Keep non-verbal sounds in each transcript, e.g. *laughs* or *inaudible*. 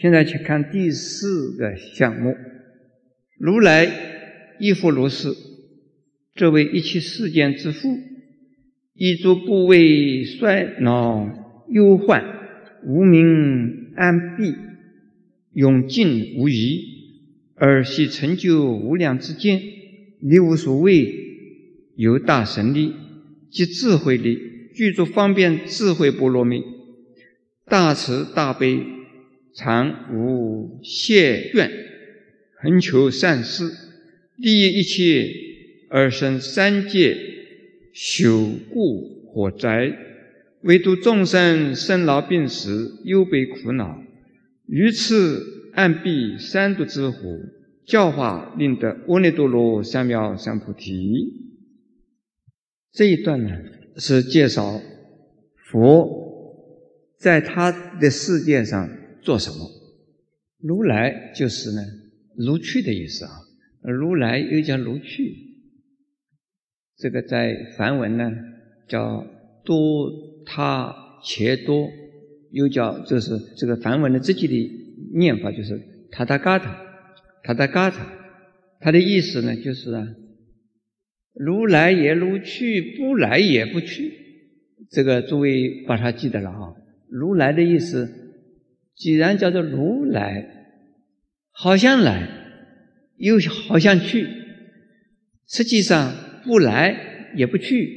现在去看第四个项目，如来亦复如是。这位一切世间之父，一诸部位衰老忧患，无名安闭，永尽无疑，而系成就无量之见，力无所谓，有大神力及智慧力，具足方便智慧波罗蜜，大慈大悲，常无懈倦，恒求善事，利益一切。而生三界朽故火灾，唯独众生生老病死忧悲苦恼，于此暗闭三毒之火，教化令得阿耨多罗三藐三菩提。这一段呢，是介绍佛在他的世界上做什么。如来就是呢，如去的意思啊。如来又叫如去。这个在梵文呢叫多他切多，又叫就是这个梵文的自己的念法就是塔塔嘎塔，塔塔嘎塔，它的意思呢就是啊，如来也如去，不来也不去。这个诸位把它记得了啊。如来的意思，既然叫做如来，好像来，又好像去，实际上。不来也不去，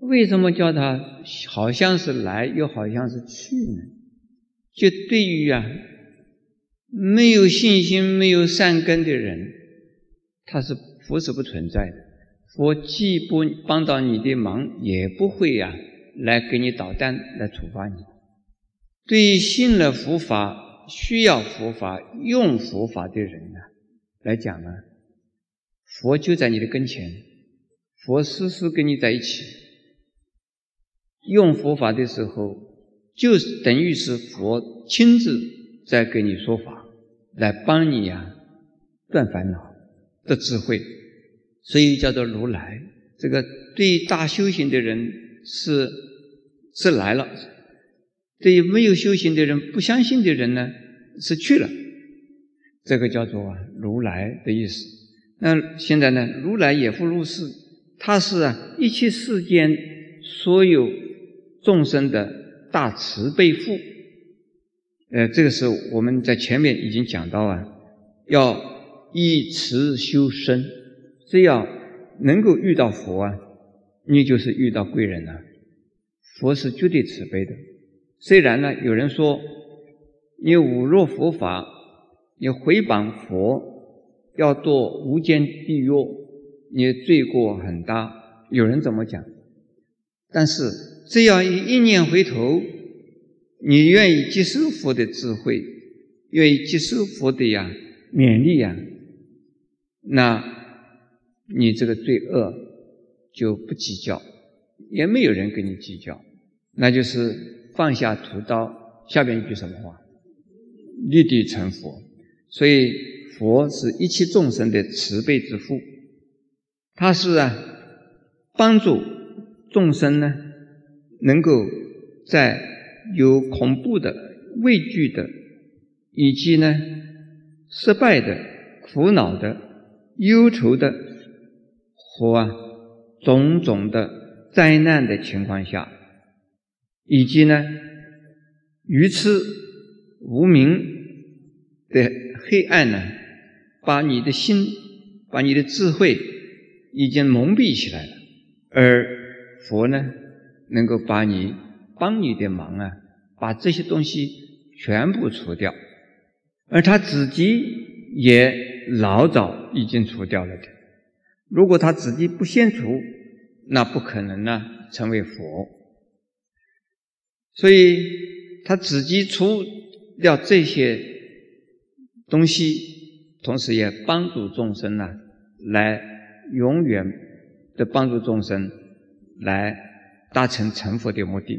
为什么叫他好像是来又好像是去呢？就对于啊没有信心、没有善根的人，他是佛是不存在的。佛既不帮到你的忙，也不会呀来给你捣蛋来处罚你。对于信了佛法、需要佛法、用佛法的人呢来讲呢，佛就在你的跟前。佛时时跟你在一起，用佛法的时候，就等于是佛亲自在给你说法，来帮你呀断烦恼的智慧，所以叫做如来。这个对大修行的人是是来了，对于没有修行的人、不相信的人呢是去了。这个叫做啊如来的意思。那现在呢，如来也复如是。他是啊，一切世间所有众生的大慈悲父。呃，这个是我们在前面已经讲到啊，要以慈修身，只要能够遇到佛啊，你就是遇到贵人了。佛是绝对慈悲的。虽然呢，有人说你侮辱佛法，你毁谤佛，要堕无间地狱。你罪过很大，有人怎么讲？但是只要一念回头，你愿意接受佛的智慧，愿意接受佛的呀勉励呀，那你这个罪恶就不计较，也没有人跟你计较，那就是放下屠刀。下边一句什么话？立地成佛。所以佛是一切众生的慈悲之父。他是啊，帮助众生呢，能够在有恐怖的、畏惧的，以及呢失败的、苦恼的、忧愁的和啊种种的灾难的情况下，以及呢愚痴无明的黑暗呢，把你的心、把你的智慧。已经蒙蔽起来了，而佛呢，能够把你帮你的忙啊，把这些东西全部除掉，而他自己也老早已经除掉了的。如果他自己不先除，那不可能呢成为佛。所以他自己除掉这些东西，同时也帮助众生呢来。永远的帮助众生来达成成佛的目的，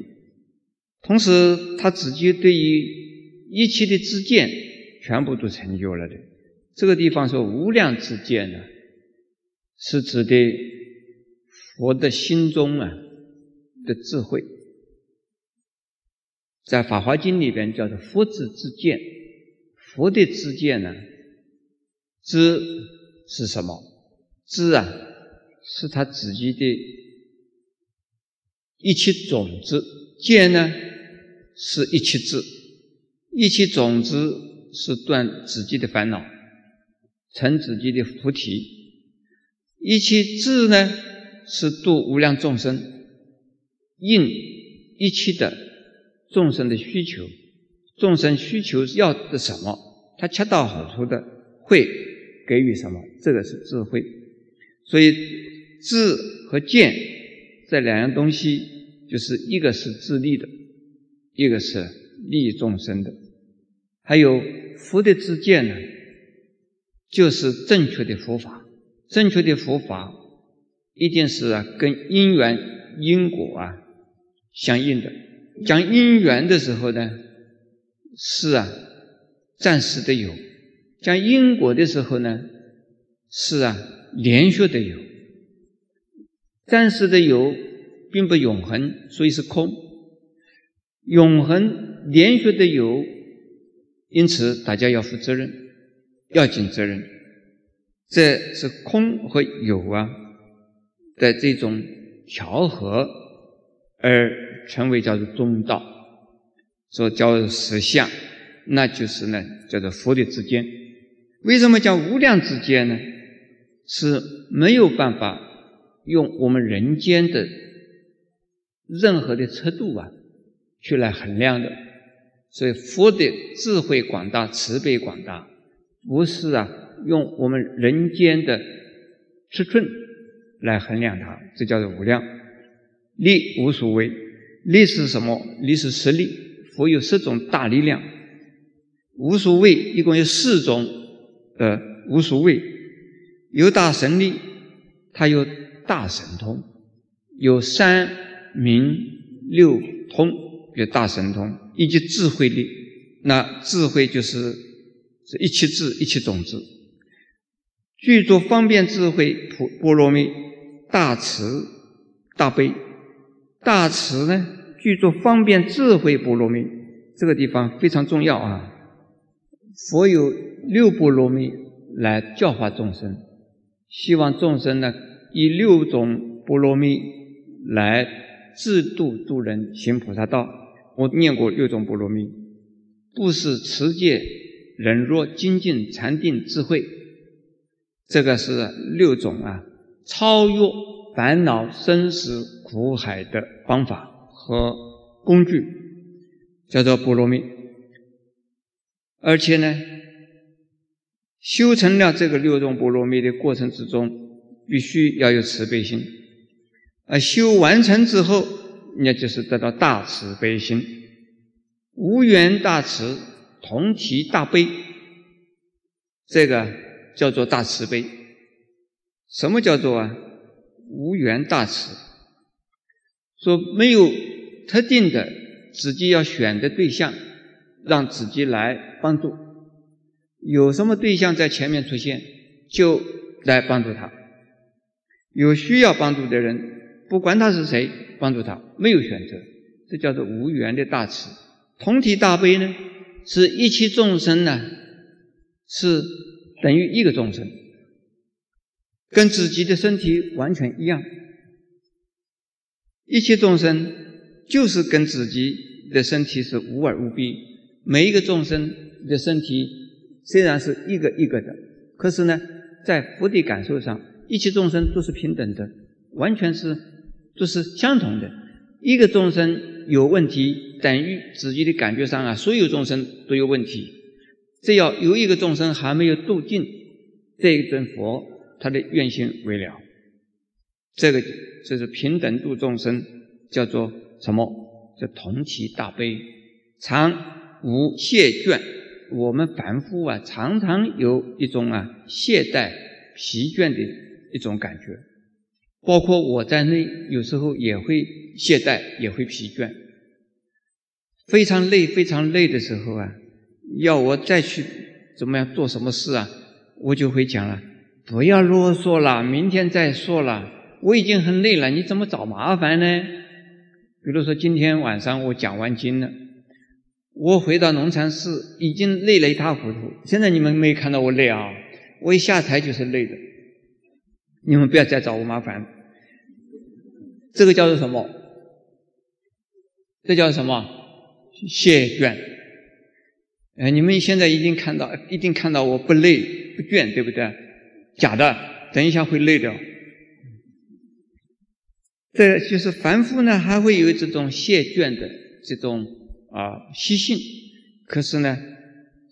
同时他自己对于一切的知见全部都成就了的。这个地方说无量之见呢，是指的佛的心中啊的智慧，在《法华经》里边叫做佛智之见，佛的知见呢，知是什么？知啊，是他自己的一切种子；见呢，是一切智。一切种子是断自己的烦恼，成自己的菩提；一切智呢，是度无量众生，应一切的众生的需求。众生需求要的什么，他恰到好处的会给予什么，这个是智慧。所以智和见这两样东西，就是一个是自利的，一个是利众生的。还有佛的知见呢，就是正确的佛法。正确的佛法一定是，跟因缘因果啊相应的。讲因缘的时候呢。是啊，暂时的有；讲因果的时候呢，是啊，连续的有。暂时的有，并不永恒，所以是空；永恒连续的有，因此大家要负责任，要尽责任。这是空和有啊的这种调和，而成为叫做中道。说叫实相，那就是呢，叫做佛的之间。为什么叫无量之间呢？是没有办法用我们人间的任何的尺度啊，去来衡量的。所以佛的智慧广大、慈悲广大，不是啊用我们人间的尺寸来衡量它，这叫做无量。力无所谓，力是什么？力是实力。佛有十种大力量，无所谓，一共有四种呃无所谓，有大神力，它有大神通，有三明六通，有大神通，以及智慧力。那智慧就是是一切智，一切种子，具足方便智慧普波罗蜜，大慈大悲，大慈呢？具足方便智慧波罗蜜，这个地方非常重要啊！佛有六波罗蜜来教化众生，希望众生呢以六种波罗蜜来自度度人行菩萨道。我念过六种波罗蜜：布施、持戒、忍辱、精进、禅定、智慧。这个是六种啊，超越烦恼生死苦海的方法。和工具叫做波罗蜜，而且呢，修成了这个六种波罗蜜的过程之中，必须要有慈悲心，而修完成之后，那就是得到大慈悲心，无缘大慈，同体大悲，这个叫做大慈悲。什么叫做啊？无缘大慈，说没有。特定的自己要选的对象，让自己来帮助。有什么对象在前面出现，就来帮助他。有需要帮助的人，不管他是谁，帮助他，没有选择，这叫做无缘的大慈。同体大悲呢，是一切众生呢，是等于一个众生，跟自己的身体完全一样。一切众生。就是跟自己的身体是无二无别，每一个众生的身体虽然是一个一个的，可是呢，在佛的感受上，一切众生都是平等的，完全是都是相同的。一个众生有问题，等于自己的感觉上啊，所有众生都有问题。只要有一个众生还没有度尽，这一尊佛他的愿心为了，这个就是平等度众生，叫做。什么叫同其大悲，常无懈倦。我们凡夫啊，常常有一种啊懈怠、疲倦的一种感觉，包括我在内，有时候也会懈怠，也会疲倦。非常累、非常累的时候啊，要我再去怎么样做什么事啊，我就会讲了：不要啰嗦了，明天再说了。我已经很累了，你怎么找麻烦呢？比如说，今天晚上我讲完经了，我回到农禅寺已经累了一塌糊涂。现在你们没看到我累啊？我一下台就是累的。你们不要再找我麻烦。这个叫做什么？这叫什么？谢倦。哎，你们现在已经看到，一定看到我不累不倦，对不对？假的，等一下会累的。这就是凡夫呢，还会有这种谢倦的这种。啊，习性，可是呢，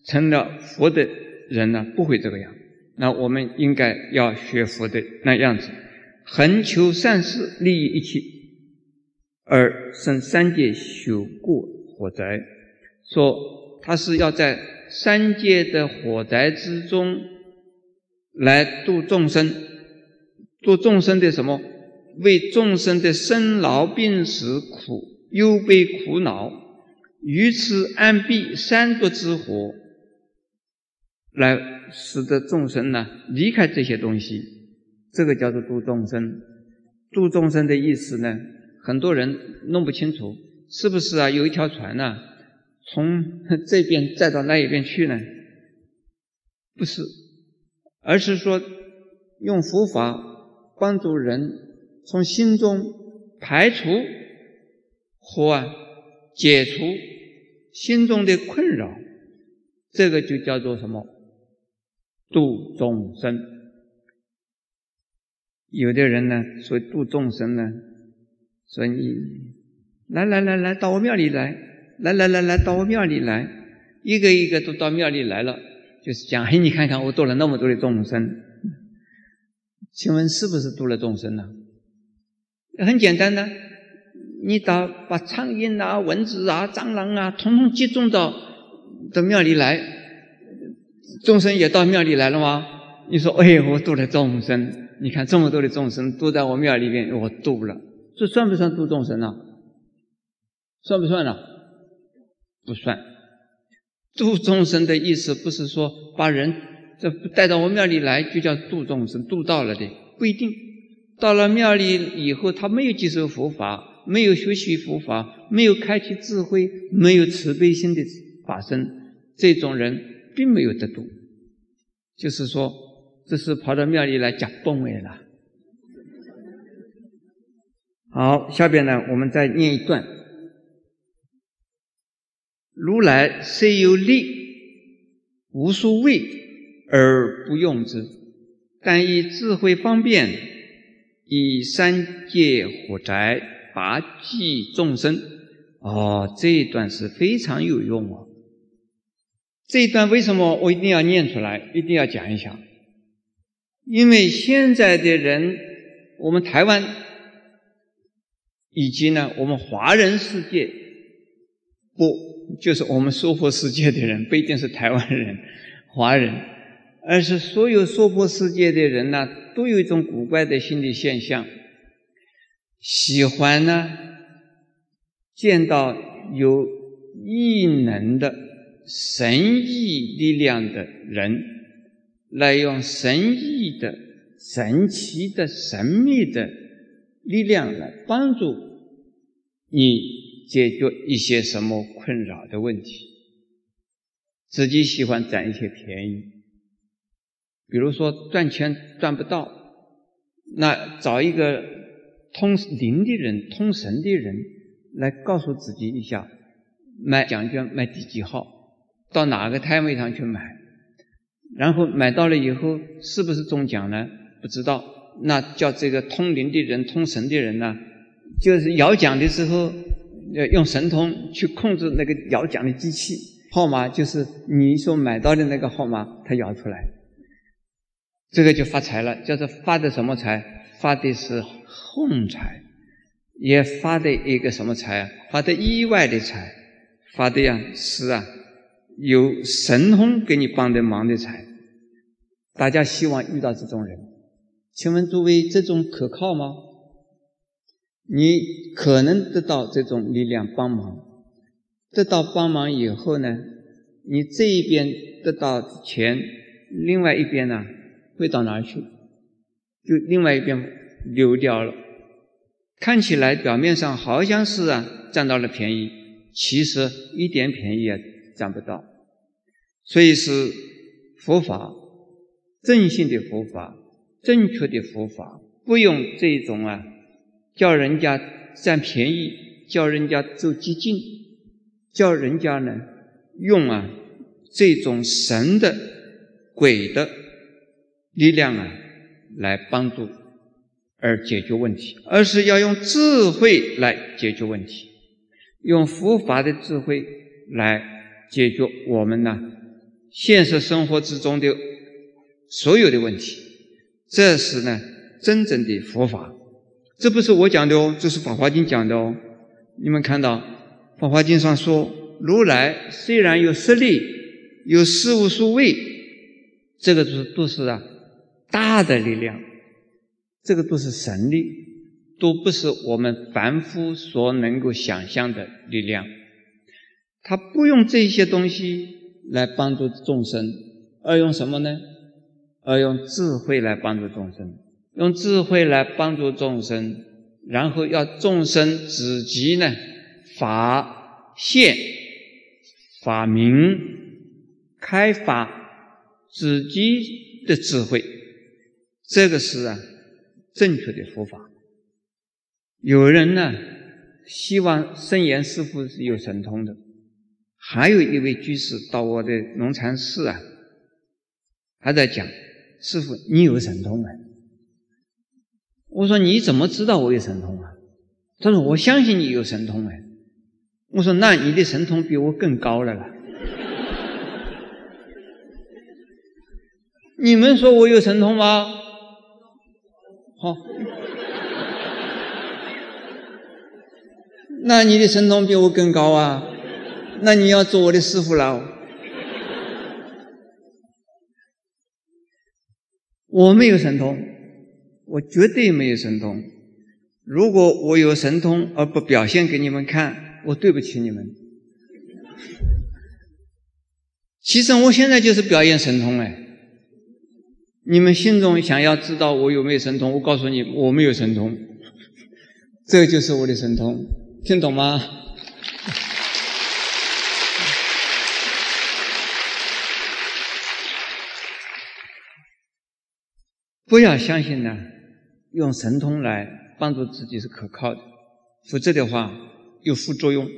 成了佛的人呢，不会这个样。那我们应该要学佛的那样子，恒求善事，利益一切，而生三界修过火灾。说他是要在三界的火灾之中来度众生，度众生的什么？为众生的生老病死苦忧悲苦恼。于此安避三毒之火，来使得众生呢离开这些东西，这个叫做度众生。度众生的意思呢，很多人弄不清楚，是不是啊？有一条船呢，从 *laughs* 这边再到那一边去呢？不是，而是说用佛法帮助人从心中排除或解除。心中的困扰，这个就叫做什么？度众生。有的人呢，说度众生呢，说你来来来来到我庙里来，来来来来到我庙里来，一个一个都到庙里来了，就是讲，嘿，你看看我度了那么多的众生，请问是不是度了众生呢？很简单的。你到把苍蝇啊、蚊子啊、蟑螂啊，统统集中到到庙里来，众生也到庙里来了吗？你说，哎，我度了众生，你看这么多的众生都在我庙里边，我度了，这算不算度众生呢？算不算呢？不算。度众生的意思不是说把人这带到我庙里来就叫度众生，度到了的不一定。到了庙里以后，他没有接受佛法。没有学习佛法，没有开启智慧，没有慈悲心的法身，这种人并没有得度。就是说，这是跑到庙里来讲崩位了。好，下边呢，我们再念一段：如来虽有力，无数位而不用之，但以智慧方便，以三界火灾。拔济众生，哦，这一段是非常有用哦。这一段为什么我一定要念出来，一定要讲一下？因为现在的人，我们台湾以及呢，我们华人世界，不就是我们娑婆世界的人，不一定是台湾人、华人，而是所有娑婆世界的人呢，都有一种古怪的心理现象。喜欢呢，见到有异能的神异力量的人，来用神异的、神奇的、神秘的力量来帮助你解决一些什么困扰的问题。自己喜欢占一些便宜，比如说赚钱赚不到，那找一个。通灵的人、通神的人来告诉自己一下，买奖券买第几号，到哪个摊位上去买，然后买到了以后是不是中奖呢？不知道，那叫这个通灵的人、通神的人呢，就是摇奖的时候要用神通去控制那个摇奖的机器，号码就是你所买到的那个号码，它摇出来，这个就发财了，叫做发的什么财？发的是。横财，也发的一个什么财啊？发的意外的财，发的呀是啊，有神通给你帮的忙的财。大家希望遇到这种人，请问诸位，这种可靠吗？你可能得到这种力量帮忙，得到帮忙以后呢，你这一边得到钱，另外一边呢会到哪儿去？就另外一边流掉了。看起来表面上好像是啊占到了便宜，其实一点便宜也占不到。所以是佛法，正信的佛法，正确的佛法，不用这种啊，叫人家占便宜，叫人家走激进，叫人家呢用啊这种神的、鬼的力量啊来帮助而解决问题，而是要用智慧来解决问题，用佛法的智慧来解决我们呢。现实生活之中的所有的问题，这是呢真正的佛法。这不是我讲的哦，这是《法华经》讲的哦。你们看到《法华经》上说，如来虽然有实力，有事无数位，这个都都是啊大的力量，这个都是神力，都不是我们凡夫所能够想象的力量。他不用这些东西。来帮助众生，而用什么呢？而用智慧来帮助众生，用智慧来帮助众生，然后要众生自己呢发现、发明、开发自己的智慧，这个是啊正确的佛法。有人呢希望圣严师傅是有神通的。还有一位居士到我的龙禅寺啊，他在讲：“师傅，你有神通啊？”我说：“你怎么知道我有神通啊？”他说：“我相信你有神通啊。”我说：“那你的神通比我更高了啦。*laughs* ”你们说我有神通吗？好，*laughs* 那你的神通比我更高啊？那你要做我的师傅了。我没有神通，我绝对没有神通。如果我有神通而不表现给你们看，我对不起你们。其实我现在就是表演神通哎。你们心中想要知道我有没有神通，我告诉你，我没有神通。*laughs* 这就是我的神通，听懂吗？*laughs* 不要相信呢，用神通来帮助自己是可靠的，否则的话有副作用。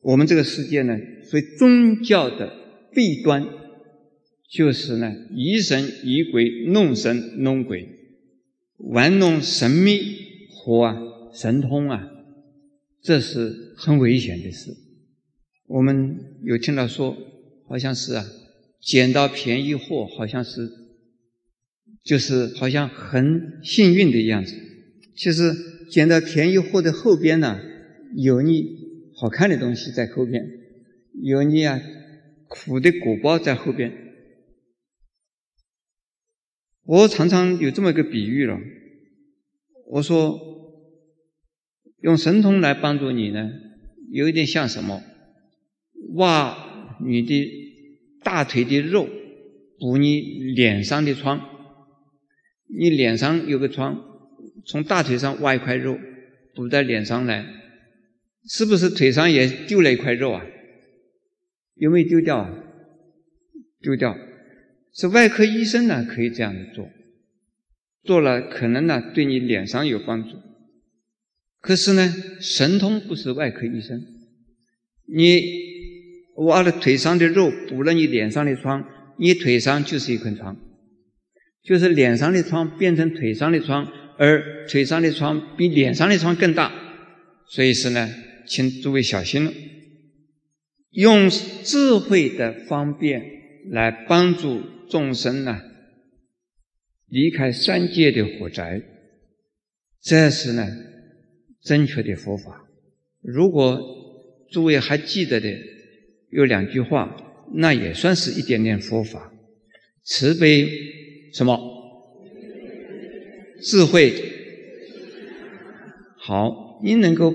我们这个世界呢，所以宗教的弊端就是呢，疑神疑鬼，弄神弄鬼，玩弄神秘和神通啊，这是很危险的事。我们有听到说，好像是啊，捡到便宜货，好像是。就是好像很幸运的样子，其实捡到便宜货的后边呢，有你好看的东西在后边，有你啊苦的果报在后边。我常常有这么一个比喻了，我说用神通来帮助你呢，有一点像什么？挖你的大腿的肉，补你脸上的疮。你脸上有个疮，从大腿上挖一块肉补在脸上来，是不是腿上也丢了一块肉啊？有没有丢掉？丢掉，是外科医生呢可以这样子做，做了可能呢对你脸上有帮助。可是呢，神通不是外科医生，你挖了腿上的肉补了你脸上的疮，你腿上就是一块疮。就是脸上的疮变成腿上的疮，而腿上的疮比脸上的疮更大，所以是呢，请诸位小心了。用智慧的方便来帮助众生呢，离开三界的火灾，这是呢正确的佛法。如果诸位还记得的有两句话，那也算是一点点佛法，慈悲。什么？智慧。好，你能够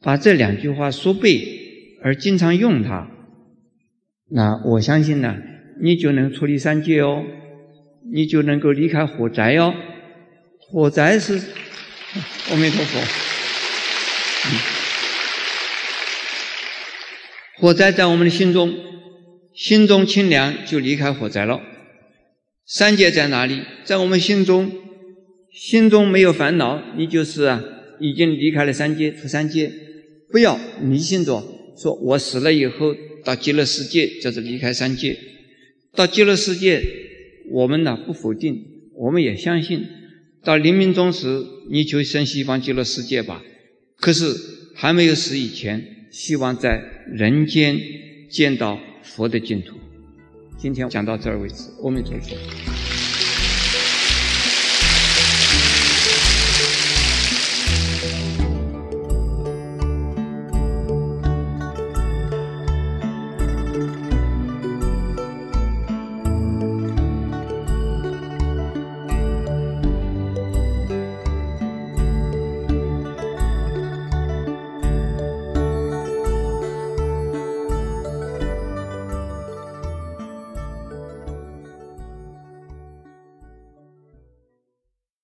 把这两句话说背，而经常用它，那我相信呢，你就能出离三界哦，你就能够离开火灾哦。火灾是阿弥陀佛。火灾在我们的心中，心中清凉就离开火灾了。三界在哪里？在我们心中，心中没有烦恼，你就是，已经离开了三界，出三界。不要迷信着，说我死了以后到极乐世界就是离开三界。到极乐世界，我们呢不否定，我们也相信。到临命终时，你就生西方极乐世界吧。可是还没有死以前，希望在人间见到佛的净土。今天讲到这儿为止，阿弥陀佛。